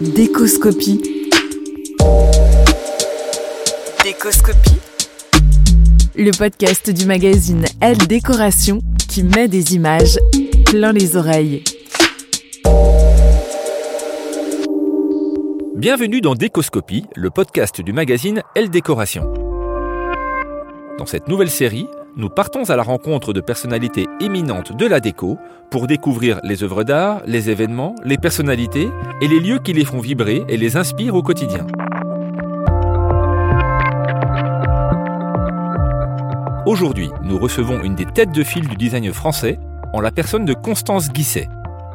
Décoscopie. Décoscopie. Le podcast du magazine Elle Décoration qui met des images plein les oreilles. Bienvenue dans Décoscopie, le podcast du magazine Elle Décoration. Dans cette nouvelle série, nous partons à la rencontre de personnalités éminentes de la déco pour découvrir les œuvres d'art, les événements, les personnalités et les lieux qui les font vibrer et les inspirent au quotidien. Aujourd'hui, nous recevons une des têtes de file du design français en la personne de Constance Guisset.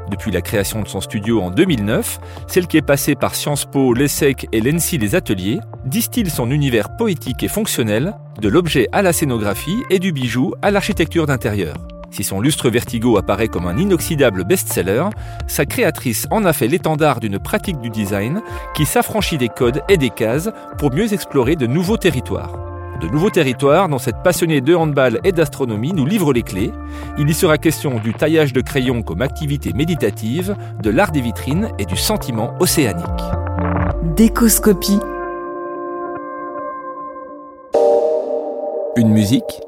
Depuis la création de son studio en 2009, celle qui est passée par Sciences Po, l'ESSEC et l'ENSI Les Ateliers distille son univers poétique et fonctionnel, de l'objet à la scénographie et du bijou à l'architecture d'intérieur. Si son lustre vertigo apparaît comme un inoxydable best-seller, sa créatrice en a fait l'étendard d'une pratique du design qui s'affranchit des codes et des cases pour mieux explorer de nouveaux territoires. De nouveaux territoires dont cette passionnée de handball et d'astronomie nous livre les clés. Il y sera question du taillage de crayon comme activité méditative, de l'art des vitrines et du sentiment océanique. Décoscopie. Une musique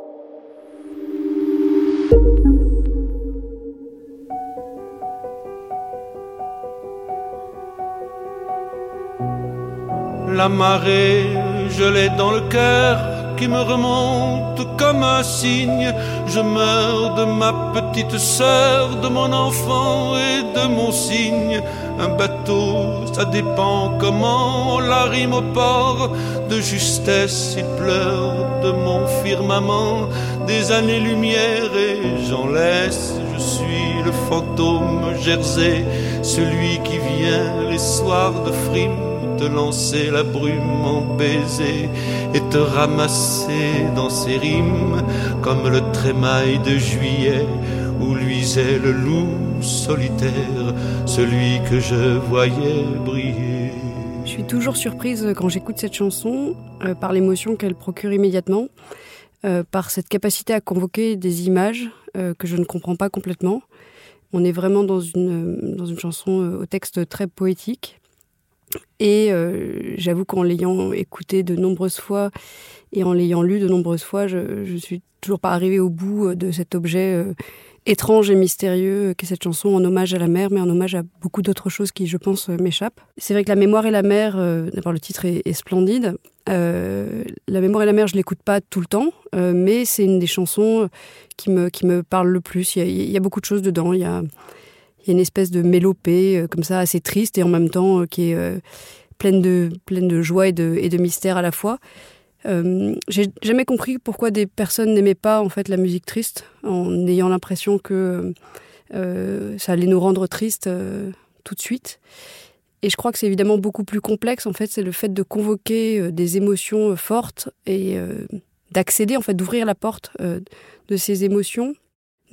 La marée, je l'ai dans le cœur qui me remonte comme un cygne. Je meurs de ma petite sœur, de mon enfant et de mon cygne. Un bateau, ça dépend comment on la rime au port. De justesse, il pleure de mon firmament des années-lumière et j'en laisse. Je suis le fantôme Jersey, celui qui vient les soirs de frime te lancer la brume en baiser et te ramasser dans ses rimes comme le trémail de juillet où luisait le loup solitaire, celui que je voyais briller. Je suis toujours surprise quand j'écoute cette chanson euh, par l'émotion qu'elle procure immédiatement, euh, par cette capacité à convoquer des images euh, que je ne comprends pas complètement. On est vraiment dans une, dans une chanson au texte très poétique. Et euh, j'avoue qu'en l'ayant écouté de nombreuses fois et en l'ayant lu de nombreuses fois, je, je suis toujours pas arrivée au bout de cet objet euh, étrange et mystérieux qu'est cette chanson en hommage à la mer, mais en hommage à beaucoup d'autres choses qui, je pense, euh, m'échappent. C'est vrai que La mémoire et la mer, euh, d'abord le titre est, splendide. Euh, la mémoire et la mer, je l'écoute pas tout le temps, euh, mais c'est une des chansons qui me, qui me parle le plus. Il y, y a beaucoup de choses dedans. Il y a, il y a une espèce de mélopée euh, comme ça, assez triste et en même temps euh, qui est euh, pleine, de, pleine de joie et de, et de mystère à la fois. Euh, j'ai jamais compris pourquoi des personnes n'aimaient pas en fait la musique triste, en ayant l'impression que ça allait nous rendre tristes tout de suite. Et je crois que c'est évidemment beaucoup plus complexe. En fait, c'est le fait de convoquer des émotions fortes et d'accéder, en fait, d'ouvrir la porte de ces émotions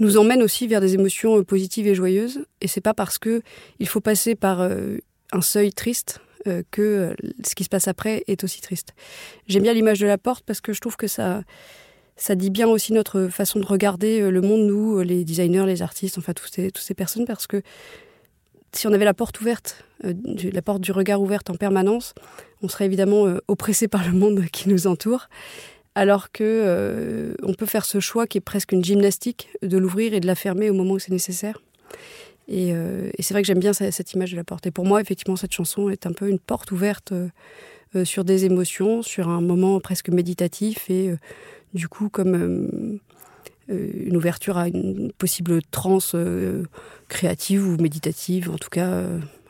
nous emmène aussi vers des émotions positives et joyeuses. Et c'est pas parce que il faut passer par un seuil triste euh, que euh, ce qui se passe après est aussi triste. J'aime bien l'image de la porte parce que je trouve que ça, ça dit bien aussi notre façon de regarder euh, le monde, nous, les designers, les artistes, enfin toutes ces, toutes ces personnes, parce que si on avait la porte ouverte, la porte du regard ouverte en permanence, on serait évidemment oppressé par le monde qui nous entoure. Alors que on peut faire ce choix qui est presque une gymnastique de l'ouvrir et de la fermer au moment où c'est nécessaire. Euh, et, c'est vrai que j'aime bien cette, image de la porte. Et pour moi, effectivement, cette chanson est un peu une porte ouverte euh, euh, sur des émotions, sur un moment presque méditatif et du coup comme une ouverture à une possible transe créative ou méditative, en tout cas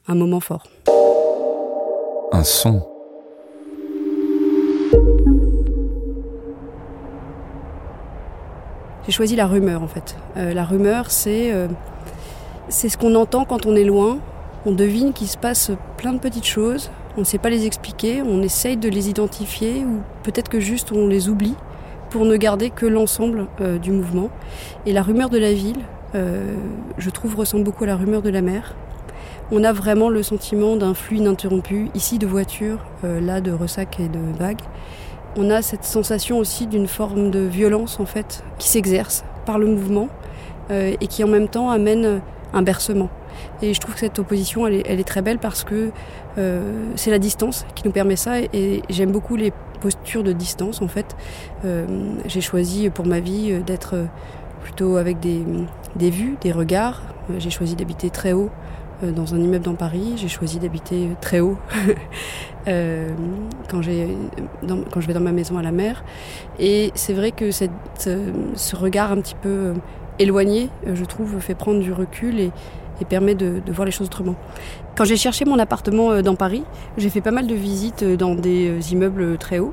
un moment fort. Un son. J'ai choisi la rumeur en fait. la rumeur, c'est c'est ce qu'on entend quand on est loin. On devine qu'il se passe plein de petites choses. On ne sait pas les expliquer. On essaye de les identifier ou peut-être que juste on les oublie pour ne garder que l'ensemble euh, du mouvement. Et la rumeur de la ville, euh, je trouve, ressemble beaucoup à la rumeur de la mer. On a vraiment le sentiment d'un flux ininterrompu, ici de voitures, euh, là de ressac et de vagues. On a cette sensation aussi d'une forme de violence en fait qui s'exerce par le mouvement et qui en même temps amène un bercement. Et je trouve que cette opposition, elle est, très belle parce que euh, c'est la distance qui nous permet ça. Et, j'aime beaucoup les postures de distance, en fait. Euh, j'ai choisi pour ma vie euh, d'être plutôt avec des, vues, des regards. J'ai choisi d'habiter très haut dans un immeuble dans Paris. J'ai choisi d'habiter très haut quand, quand je vais dans ma maison à la mer. Et c'est vrai que cette, ce regard un petit peu éloigné, euh, je trouve, fait prendre du recul et, permet de, voir les choses autrement. Quand j'ai cherché mon appartement euh, dans Paris, j'ai fait pas mal de visites euh, dans des immeubles très hauts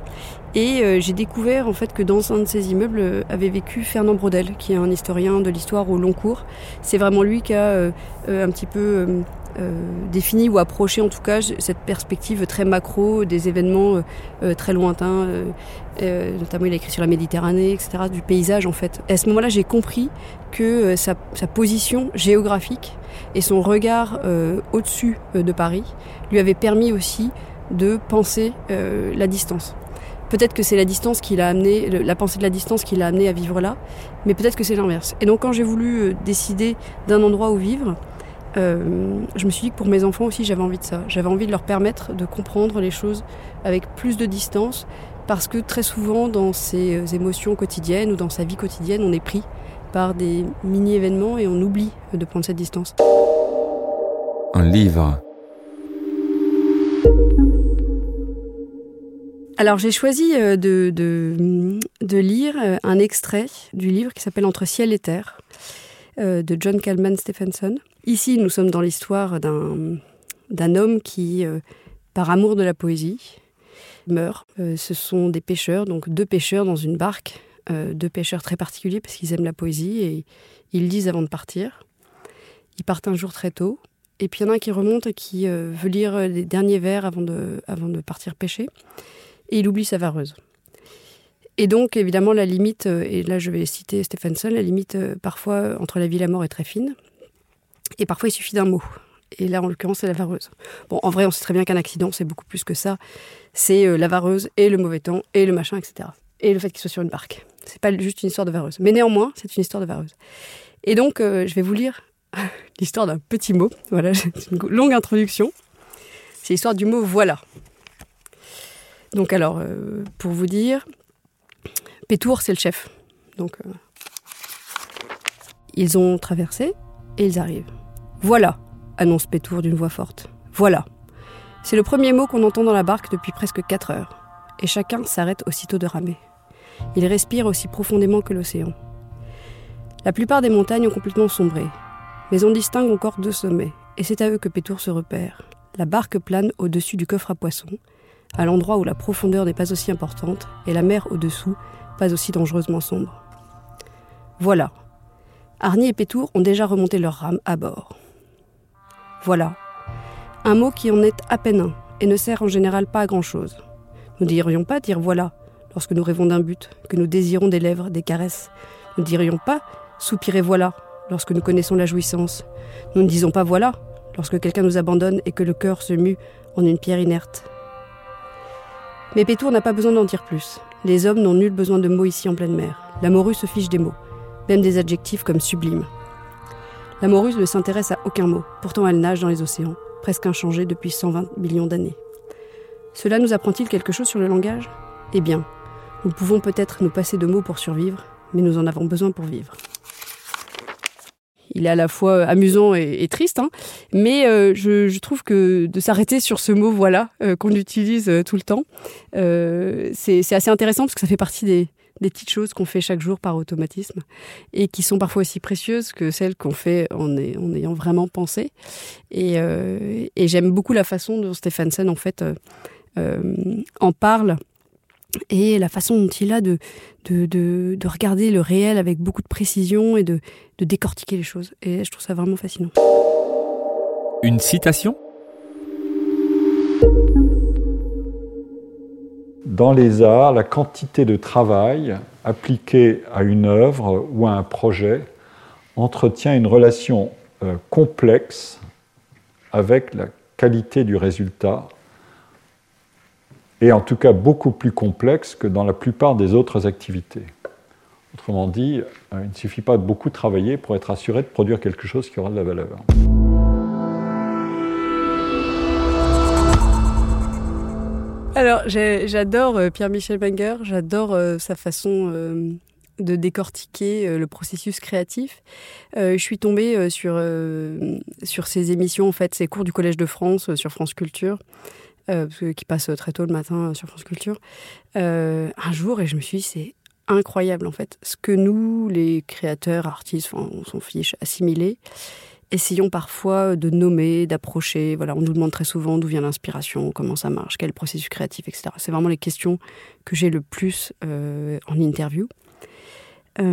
et j'ai découvert en fait que dans un de ces immeubles avait vécu Fernand Braudel, qui est un historien de l'histoire au long cours. C'est vraiment lui qui a un petit peu euh, défini ou approché en tout cas cette perspective très macro des événements euh, euh, très lointains, notamment il a écrit sur la Méditerranée, etc., du paysage en fait. Et à ce moment-là, j'ai compris que sa, position géographique et son regard au-dessus de Paris lui avait permis aussi de penser la distance. Peut-être que c'est la distance qui l'a amené, la pensée de la distance qui l'a amené à vivre là, mais peut-être que c'est l'inverse. Et donc quand j'ai voulu décider d'un endroit où vivre, euh, je me suis dit que pour mes enfants aussi, j'avais envie de ça. J'avais envie de leur permettre de comprendre les choses avec plus de distance, parce que très souvent, dans ses euh, émotions quotidiennes ou dans sa vie quotidienne, on est pris par des mini-événements et on oublie de prendre cette distance. Un livre. Alors j'ai choisi euh, de, lire un extrait du livre qui s'appelle Entre ciel et terre de John Calman Stephenson. Ici, nous sommes dans l'histoire d'un homme qui, euh, par amour de la poésie, meurt. Euh, ce sont des pêcheurs, donc deux pêcheurs dans une barque, euh, deux pêcheurs très particuliers parce qu'ils aiment la poésie et ils lisent avant de partir. Ils partent un jour très tôt. Et puis il y en a un qui remonte et qui veut lire les derniers vers avant de, avant de partir pêcher. Et il oublie sa vareuse. Et donc, évidemment, la limite, et là je vais citer Stephenson, la limite parfois entre la vie et la mort est très fine. Et parfois, il suffit d'un mot. Et là, en l'occurrence, c'est la vareuse. Bon, en vrai, on sait très bien qu'un accident, c'est beaucoup plus que ça. C'est euh, la vareuse et le mauvais temps et le machin, etc. Et le fait qu'il soit sur une barque. C'est pas juste une histoire de vareuse. Mais néanmoins, c'est une histoire de vareuse. Et donc, euh, je vais vous lire l'histoire d'un petit mot. Voilà, c'est une longue introduction. C'est l'histoire du mot voilà. Donc, alors, euh, pour vous dire, Pétour, c'est le chef. Donc, ils ont traversé et ils arrivent. Voilà, annonce Pétour d'une voix forte. Voilà. C'est le premier mot qu'on entend dans la barque depuis presque quatre heures. Et chacun s'arrête aussitôt de ramer. Il respire aussi profondément que l'océan. La plupart des montagnes ont complètement sombré. Mais on distingue encore deux sommets, et c'est à eux que Pétour se repère. La barque plane au-dessus du coffre à poissons, à l'endroit où la profondeur n'est pas aussi importante et la mer au-dessous pas aussi dangereusement sombre. Voilà. Arnie et Pétour ont déjà remonté leur rame à bord. Voilà. Un mot qui en est à peine un et ne sert en général pas à grand-chose. Nous dirions pas dire voilà lorsque nous rêvons d'un but, que nous désirons des lèvres, des caresses. Nous ne dirions pas soupirer voilà lorsque nous connaissons la jouissance. Nous ne disons pas voilà lorsque quelqu'un nous abandonne et que le cœur se mue en une pierre inerte. Mais Pétour n'a pas besoin d'en dire plus. Les hommes n'ont nul besoin de mots ici en pleine mer. La morue se fiche des mots, même des adjectifs comme sublime. La morue ne s'intéresse à aucun mot, pourtant elle nage dans les océans, presque inchangée depuis 120 millions d'années. Cela nous apprend-il quelque chose sur le langage? Eh bien, nous pouvons peut-être nous passer de mots pour survivre, mais nous en avons besoin pour vivre il est à la fois amusant et, triste, hein. mais euh, je, trouve que de s'arrêter sur ce mot voilà euh, qu'on utilise euh, tout le temps, c'est assez intéressant parce que ça fait partie des, petites choses qu'on fait chaque jour par automatisme et qui sont parfois aussi précieuses que celles qu'on fait en, ayant vraiment pensé. Et, j'aime beaucoup la façon dont Stephenson en fait en parle et la façon dont il a de, de, regarder le réel avec beaucoup de précision et de, de décortiquer les choses. Et je trouve ça vraiment fascinant. Une citation? Dans les arts, la quantité de travail appliquée à une œuvre ou à un projet entretient une relation euh, complexe avec la qualité du résultat et en tout cas beaucoup plus complexe que dans la plupart des autres activités. Autrement dit, euh, il ne suffit pas de beaucoup travailler pour être assuré de produire quelque chose qui aura de la valeur. Alors, j'adore euh, Pierre-Michel Banger, j'adore euh, sa façon de décortiquer le processus créatif. je suis tombée sur, sur ses émissions, en fait, ses cours du Collège de France sur France Culture. Euh, qui passe très tôt le matin euh, sur France Culture, euh, un jour, et je me suis dit, c'est incroyable en fait. Ce que nous, les créateurs, artistes, on s'en fiche, assimilés, essayons parfois de nommer, d'approcher. Voilà, on nous demande très souvent d'où vient l'inspiration, comment ça marche, quel processus créatif, etc. C'est vraiment les questions que j'ai le plus en interview. et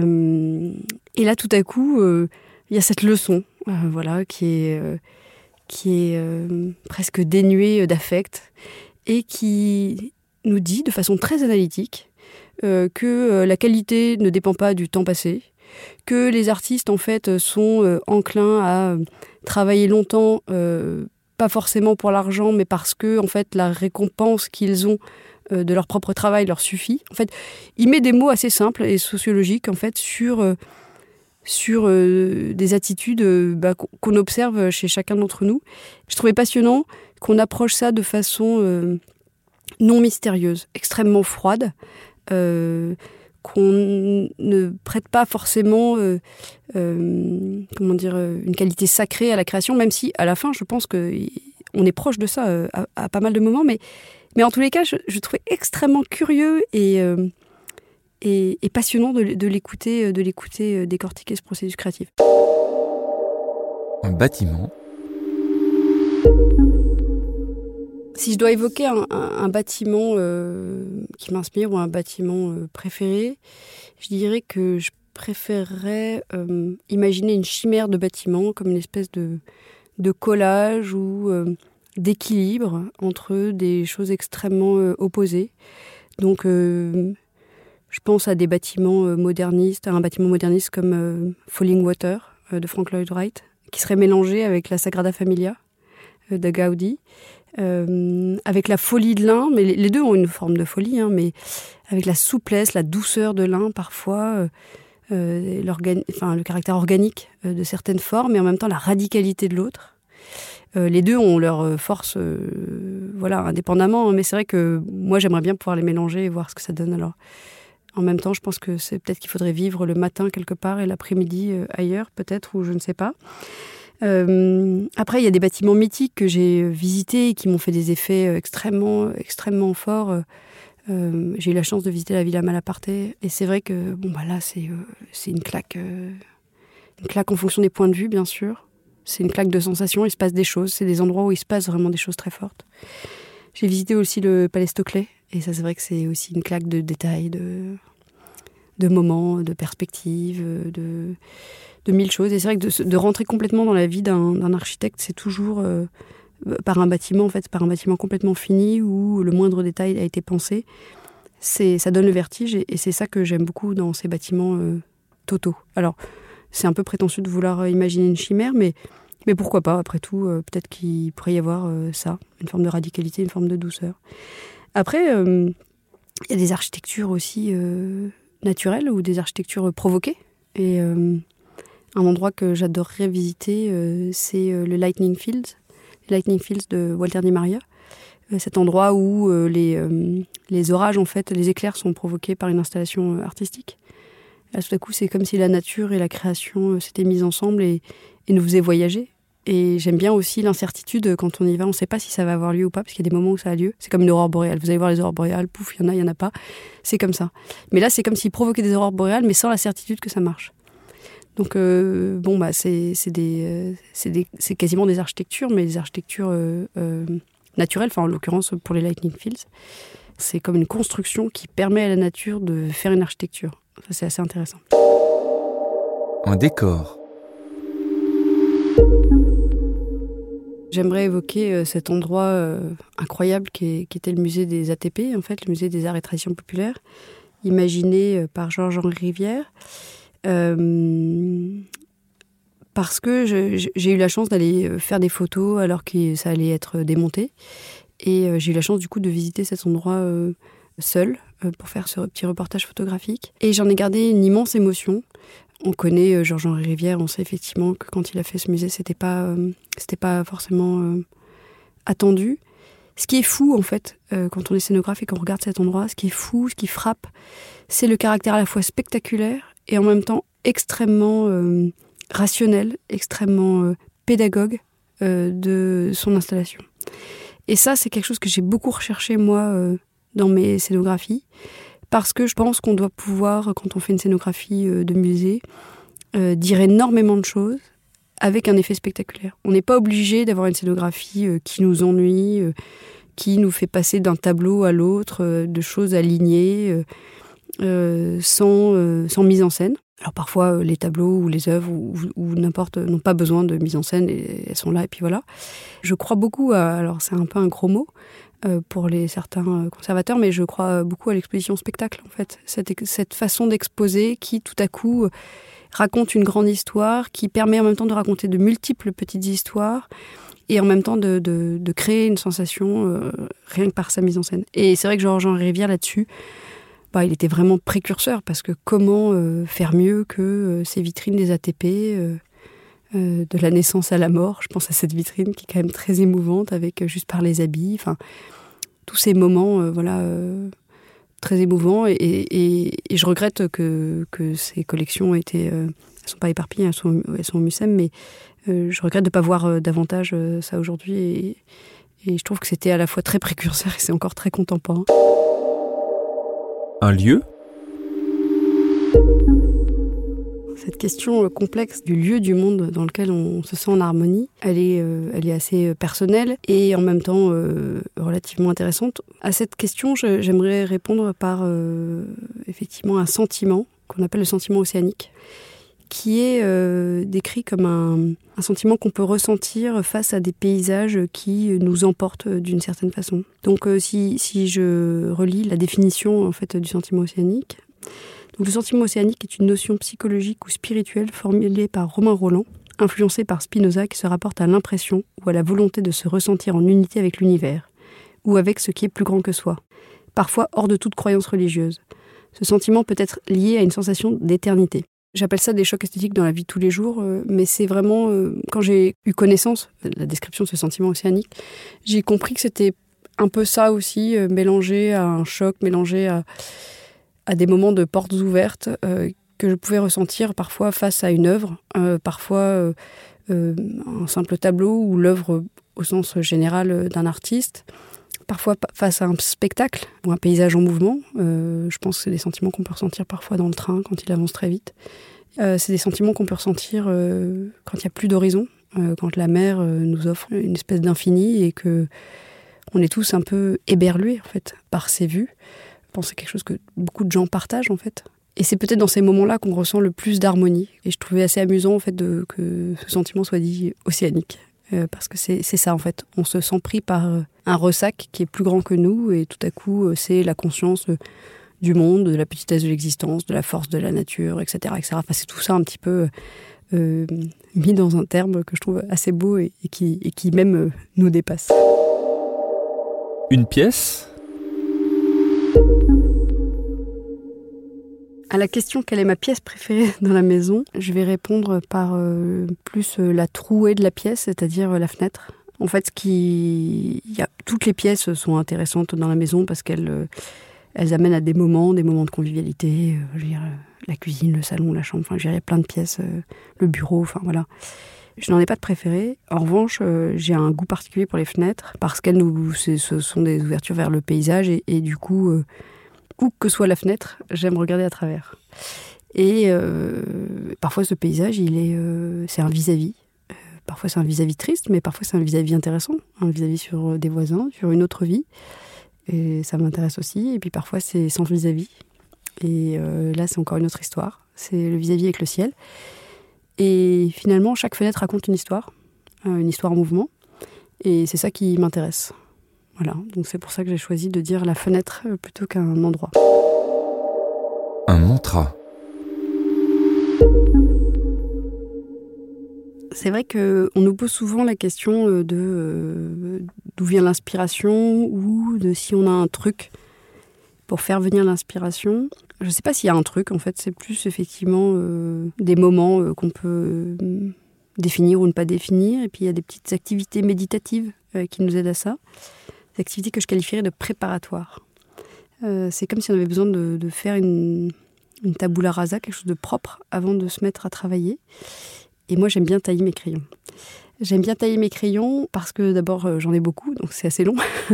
là, tout à coup, il y a cette leçon, voilà, qui est qui est euh, presque dénué d'affect et qui nous dit de façon très analytique euh, que euh, la qualité ne dépend pas du temps passé, que les artistes en fait sont enclins à travailler longtemps, pas forcément pour l'argent, mais parce que en fait la récompense qu'ils ont de leur propre travail leur suffit. En fait, il met des mots assez simples et sociologiques en fait sur sur euh, des attitudes euh, bah, qu'on observe chez chacun d'entre nous. Je trouvais passionnant qu'on approche ça de façon euh, non mystérieuse, extrêmement froide, qu'on ne prête pas forcément comment dire, une qualité sacrée à la création, même si à la fin, je pense qu'on est proche de ça à, pas mal de moments. Mais, en tous les cas, je, je trouvais extrêmement curieux et et, passionnant de, l'écouter, de l'écouter euh, décortiquer ce processus créatif. Un bâtiment. Si je dois évoquer un, bâtiment euh, qui m'inspire ou un bâtiment euh, préféré, je dirais que je préférerais imaginer une chimère de bâtiment comme une espèce de, de collage ou d'équilibre entre des choses extrêmement opposées. Donc je pense à des bâtiments euh, modernistes, à un bâtiment moderniste comme euh, Falling Water euh, de Frank Lloyd Wright, qui serait mélangé avec la Sagrada Familia de Gaudi, avec la folie de l'un, mais les deux ont une forme de folie, hein, mais avec la souplesse, la douceur de l'un parfois, enfin, le caractère organique de certaines formes, et en même temps la radicalité de l'autre. les deux ont leur force, voilà, indépendamment, hein, mais c'est vrai que moi j'aimerais bien pouvoir les mélanger et voir ce que ça donne alors. En même temps, je pense que c'est peut-être qu'il faudrait vivre le matin quelque part et l'après-midi euh, ailleurs, peut-être, ou je ne sais pas. Euh, après, il y a des bâtiments mythiques que j'ai visités et qui m'ont fait des effets euh, extrêmement, extrêmement forts. j'ai eu la chance de visiter la Villa Malaparte et c'est vrai que bon bah là c'est c'est une claque, une claque en fonction des points de vue bien sûr. C'est une claque de sensations. Il se passe des choses. C'est des endroits où il se passe vraiment des choses très fortes. J'ai visité aussi le Palais Stoclet, et ça c'est vrai que c'est aussi une claque de détails, de, moments, de perspectives, de, de mille choses. Et c'est vrai que de, rentrer complètement dans la vie d'un architecte, c'est toujours euh, par un bâtiment, en fait, par un bâtiment complètement fini où le moindre détail a été pensé. Ça donne le vertige et, c'est ça que j'aime beaucoup dans ces bâtiments euh, totaux. Alors, c'est un peu prétentieux de vouloir imaginer une chimère, mais, mais pourquoi pas, après tout, euh, peut-être qu'il pourrait y avoir ça, une forme de radicalité, une forme de douceur. Après, il y a des architectures aussi naturelles ou des architectures provoquées. Et un endroit que j'adorerais visiter, euh, c'est euh, le Lightning Fields, Lightning Fields de Walter Di Maria. Euh, cet endroit où les, les orages, en fait, les éclairs sont provoqués par une installation artistique. Là, tout à coup, c'est comme si la nature et la création s'étaient mises ensemble et, et nous faisaient voyager. Et j'aime bien aussi l'incertitude quand on y va. On ne sait pas si ça va avoir lieu ou pas, parce qu'il y a des moments où ça a lieu. C'est comme une aurore boréale. Vous allez voir les aurores boréales, pouf, il y en a, il y en a pas. C'est comme ça. Mais là, c'est comme s'il provoquait des aurores boréales, mais sans la certitude que ça marche. Donc, euh, bon, bah, c'est euh, c'est quasiment des architectures, mais des architectures euh, naturelles, enfin, en l'occurrence pour les Lightning Fields. C'est comme une construction qui permet à la nature de faire une architecture. c'est assez intéressant. Un décor. J'aimerais évoquer cet endroit incroyable qui, était le musée des ATP, en fait, le musée des arts et traditions populaires, imaginé par Georges-Henri Rivière. Euh, parce que j'ai eu la chance d'aller euh, faire des photos alors que ça allait être démonté. Et euh, j'ai eu la chance du coup de visiter cet endroit seul pour faire ce petit reportage photographique. Et j'en ai gardé une immense émotion. On connaît Georges-Henri Rivière, on sait effectivement que quand il a fait ce musée, c'était pas, c'était pas forcément attendu. Ce qui est fou, en fait, quand on est scénographe et qu'on regarde cet endroit, ce qui est fou, ce qui frappe, c'est le caractère à la fois spectaculaire et en même temps extrêmement euh, rationnel, extrêmement euh, pédagogue euh, de son installation. Et ça, c'est quelque chose que j'ai beaucoup recherché, moi, dans mes scénographies, parce que je pense qu'on doit pouvoir, quand on fait une scénographie de musée, dire énormément de choses avec un effet spectaculaire. On n'est pas obligé d'avoir une scénographie qui nous ennuie, qui nous fait passer d'un tableau à l'autre, de choses alignées. Euh, sans, euh, mise en scène. Alors parfois, euh, les tableaux ou les œuvres ou, n'importe n'ont pas besoin de mise en scène et elles sont là et puis voilà. Je crois beaucoup à, alors c'est un peu un gros mot pour les certains conservateurs, mais je crois beaucoup à l'exposition spectacle en fait. Cette, façon d'exposer qui tout à coup raconte une grande histoire, qui permet en même temps de raconter de multiples petites histoires et en même temps de, de, créer une sensation rien que par sa mise en scène. Et c'est vrai que Georges-Henri Rivière là-dessus, bah, il était vraiment précurseur parce que comment euh, faire mieux que euh, ces vitrines des ATP euh, de la naissance à la mort. Je pense à cette vitrine qui est quand même très émouvante avec juste par les habits. Enfin, tous ces moments, voilà, très émouvants. Et, je regrette que, ces collections étaient, elles sont pas éparpillées, elles sont, elles sont au MUSEM, mais je regrette de ne pas voir davantage ça aujourd'hui. Et je trouve que c'était à la fois très précurseur et c'est encore très contemporain un lieu? Cette question complexe du lieu du monde dans lequel on se sent en harmonie, elle est, euh, assez euh, personnelle et en même temps euh, relativement intéressante. À cette question, j'aimerais répondre par effectivement un sentiment qu'on appelle le sentiment océanique qui est euh, décrit comme un, sentiment qu'on peut ressentir face à des paysages qui nous emportent d'une certaine façon. Donc euh, si, si, je relis la définition en fait du sentiment océanique, le sentiment océanique est une notion psychologique ou spirituelle formulée par Romain Roland, influencé par Spinoza qui se rapporte à l'impression ou à la volonté de se ressentir en unité avec l'univers, ou avec ce qui est plus grand que soi, parfois hors de toute croyance religieuse. Ce sentiment peut être lié à une sensation d'éternité. J'appelle ça des chocs esthétiques dans la vie de tous les jours, euh, mais c'est vraiment euh, quand j'ai eu connaissance de la description de ce sentiment océanique, j'ai compris que c'était un peu ça aussi, euh, mélangé à un choc, mélangé à, à des moments de portes ouvertes que je pouvais ressentir parfois face à une œuvre, parfois un simple tableau ou l'œuvre au sens général d'un artiste, parfois face à un spectacle ou un paysage en mouvement. Euh, je pense que c'est des sentiments qu'on peut ressentir parfois dans le train quand il avance très vite. Euh, c'est des sentiments qu'on peut ressentir euh, quand il n'y a plus d'horizon, quand la mer nous offre une espèce d'infini et que on est tous un peu éberlués en fait par ces vues. Pense c'est quelque chose que beaucoup de gens partagent en fait. Et c'est peut-être dans ces moments-là qu'on ressent le plus d'harmonie. Et je trouvais assez amusant en fait que ce sentiment soit dit océanique. Euh, parce que c'est ça en fait. On se sent pris par euh, un ressac qui est plus grand que nous et tout à coup euh, c'est la conscience du monde, de la petitesse de l'existence, de la force de la nature, etc. etc. C'est tout ça un petit peu mis dans un terme que je trouve assez beau et qui, même nous dépasse. Une pièce? À la question quelle est ma pièce préférée dans la maison, je vais répondre par euh, plus euh, la trouée de la pièce, c'est-à-dire euh, la fenêtre. En fait, toutes les pièces sont intéressantes dans la maison parce qu'elles elles amènent à des moments, des moments de convivialité. La cuisine, le salon, la chambre, enfin, je veux plein de pièces, le bureau, enfin voilà. Je n'en ai pas de préféré. En revanche, j'ai un goût particulier pour les fenêtres parce qu'elles nous, ce sont des ouvertures vers le paysage et du coup, où que soit la fenêtre, j'aime regarder à travers. Et euh, parfois, ce paysage, il est, euh, c'est un vis-à-vis. Euh, parfois, c'est un vis-à-vis triste, mais parfois, c'est un vis-à-vis intéressant, un vis-à-vis sur des voisins, sur une autre vie. Et ça m'intéresse aussi. Et puis, parfois, c'est sans vis-à-vis. Et là, c'est encore une autre histoire. C'est le vis-à-vis avec le ciel. Et finalement, chaque fenêtre raconte une histoire, une histoire en mouvement. Et c'est ça qui m'intéresse. Voilà, donc c'est pour ça que j'ai choisi de dire la fenêtre euh, plutôt qu'un endroit. Un mantra. C'est vrai qu'on nous pose souvent la question euh, de euh, d'où vient l'inspiration ou de si on a un truc pour faire venir l'inspiration. Je ne sais pas s'il y a un truc, en fait, c'est plus effectivement des moments qu'on peut définir ou ne pas définir. Et puis il y a des petites activités méditatives qui nous aident à ça des activités que je qualifierais de préparatoires. Euh, c'est comme si on avait besoin de, faire une, une tabula rasa, quelque chose de propre, avant de se mettre à travailler. Et moi, j'aime bien tailler mes crayons. J'aime bien tailler mes crayons parce que d'abord, euh, j'en ai beaucoup, donc c'est assez long.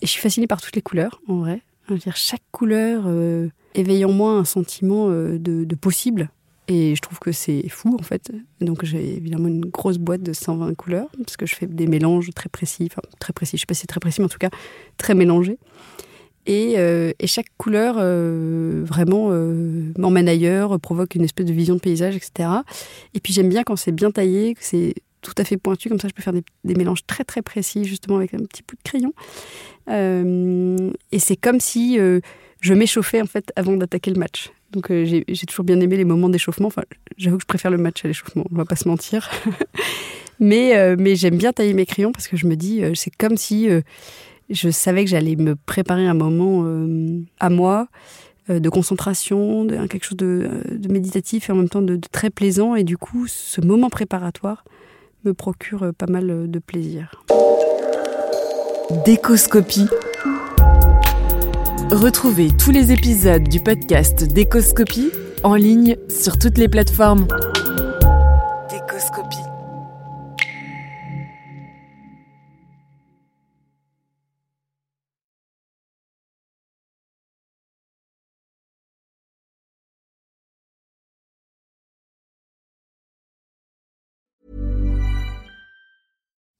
et je suis fascinée par toutes les couleurs, en vrai. Chaque couleur euh, éveille en moi un sentiment de possible. Et je trouve que c'est fou, en fait. Donc, j'ai évidemment une grosse boîte de 120 couleurs, parce que je fais des mélanges très précis, enfin, très précis, je sais pas si c'est très précis, mais en tout cas, très mélangés. Et, euh, chaque couleur, euh, vraiment, euh, m'emmène ailleurs, provoque une espèce de vision de paysage, etc. Et puis, j'aime bien quand c'est bien taillé, que c'est tout à fait pointu, comme ça, je peux faire des, des, mélanges très, très précis, justement, avec un petit bout de crayon. et c'est comme si je m'échauffais, en fait, avant d'attaquer le match. Donc euh, j'ai toujours bien aimé les moments d'échauffement. Enfin, j'avoue que je préfère le match à l'échauffement, on va pas se mentir. mais euh, mais j'aime bien tailler mes crayons parce que je me dis, euh, c'est comme si je savais que j'allais me préparer un moment à moi de concentration, quelque chose de, méditatif et en même temps de, de, très plaisant. Et du coup, ce moment préparatoire me procure pas mal de plaisir. Décoscopie Retrouvez tous les épisodes du podcast Décoscopie en ligne sur toutes les plateformes.